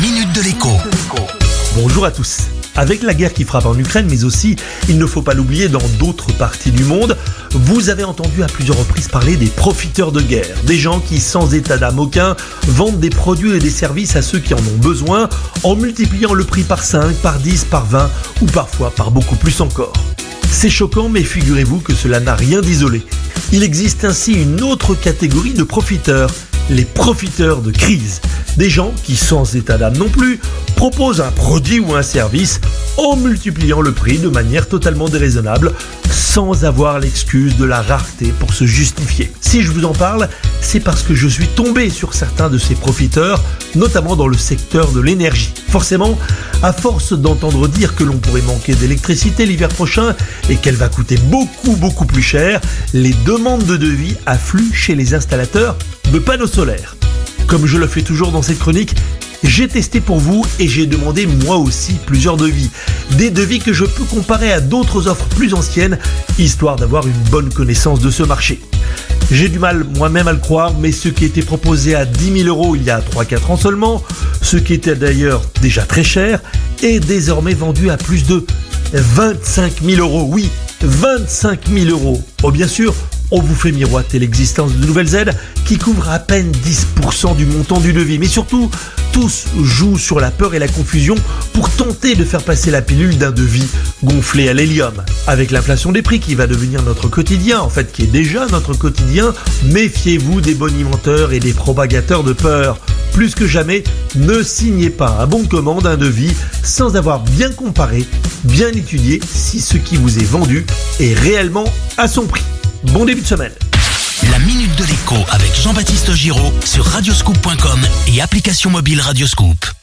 minute de l'écho. Bonjour à tous. Avec la guerre qui frappe en Ukraine, mais aussi, il ne faut pas l'oublier, dans d'autres parties du monde, vous avez entendu à plusieurs reprises parler des profiteurs de guerre, des gens qui, sans état d'âme aucun, vendent des produits et des services à ceux qui en ont besoin, en multipliant le prix par 5, par 10, par 20 ou parfois par beaucoup plus encore. C'est choquant, mais figurez-vous que cela n'a rien d'isolé. Il existe ainsi une autre catégorie de profiteurs, les profiteurs de crise. Des gens qui, sans état d'âme non plus, proposent un produit ou un service en multipliant le prix de manière totalement déraisonnable, sans avoir l'excuse de la rareté pour se justifier. Si je vous en parle, c'est parce que je suis tombé sur certains de ces profiteurs, notamment dans le secteur de l'énergie. Forcément, à force d'entendre dire que l'on pourrait manquer d'électricité l'hiver prochain et qu'elle va coûter beaucoup beaucoup plus cher, les demandes de devis affluent chez les installateurs de panneaux solaires. Comme je le fais toujours dans cette chronique, j'ai testé pour vous et j'ai demandé moi aussi plusieurs devis. Des devis que je peux comparer à d'autres offres plus anciennes, histoire d'avoir une bonne connaissance de ce marché. J'ai du mal moi-même à le croire, mais ce qui était proposé à 10 000 euros il y a 3-4 ans seulement, ce qui était d'ailleurs déjà très cher, est désormais vendu à plus de 25 000 euros. Oui, 25 000 euros. Oh bien sûr, on vous fait miroiter l'existence de nouvelles aides qui couvrent à peine 10% du montant du devis. Mais surtout, tous jouent sur la peur et la confusion pour tenter de faire passer la pilule d'un devis gonflé à l'hélium. Avec l'inflation des prix qui va devenir notre quotidien, en fait qui est déjà notre quotidien, méfiez-vous des bonimenteurs et des propagateurs de peur. Plus que jamais, ne signez pas un bon de commande, un devis, sans avoir bien comparé, bien étudié si ce qui vous est vendu est réellement à son prix. Bon début de semaine. La minute de l'écho avec Jean-Baptiste Giraud sur radioscoop.com et application mobile Radioscoop.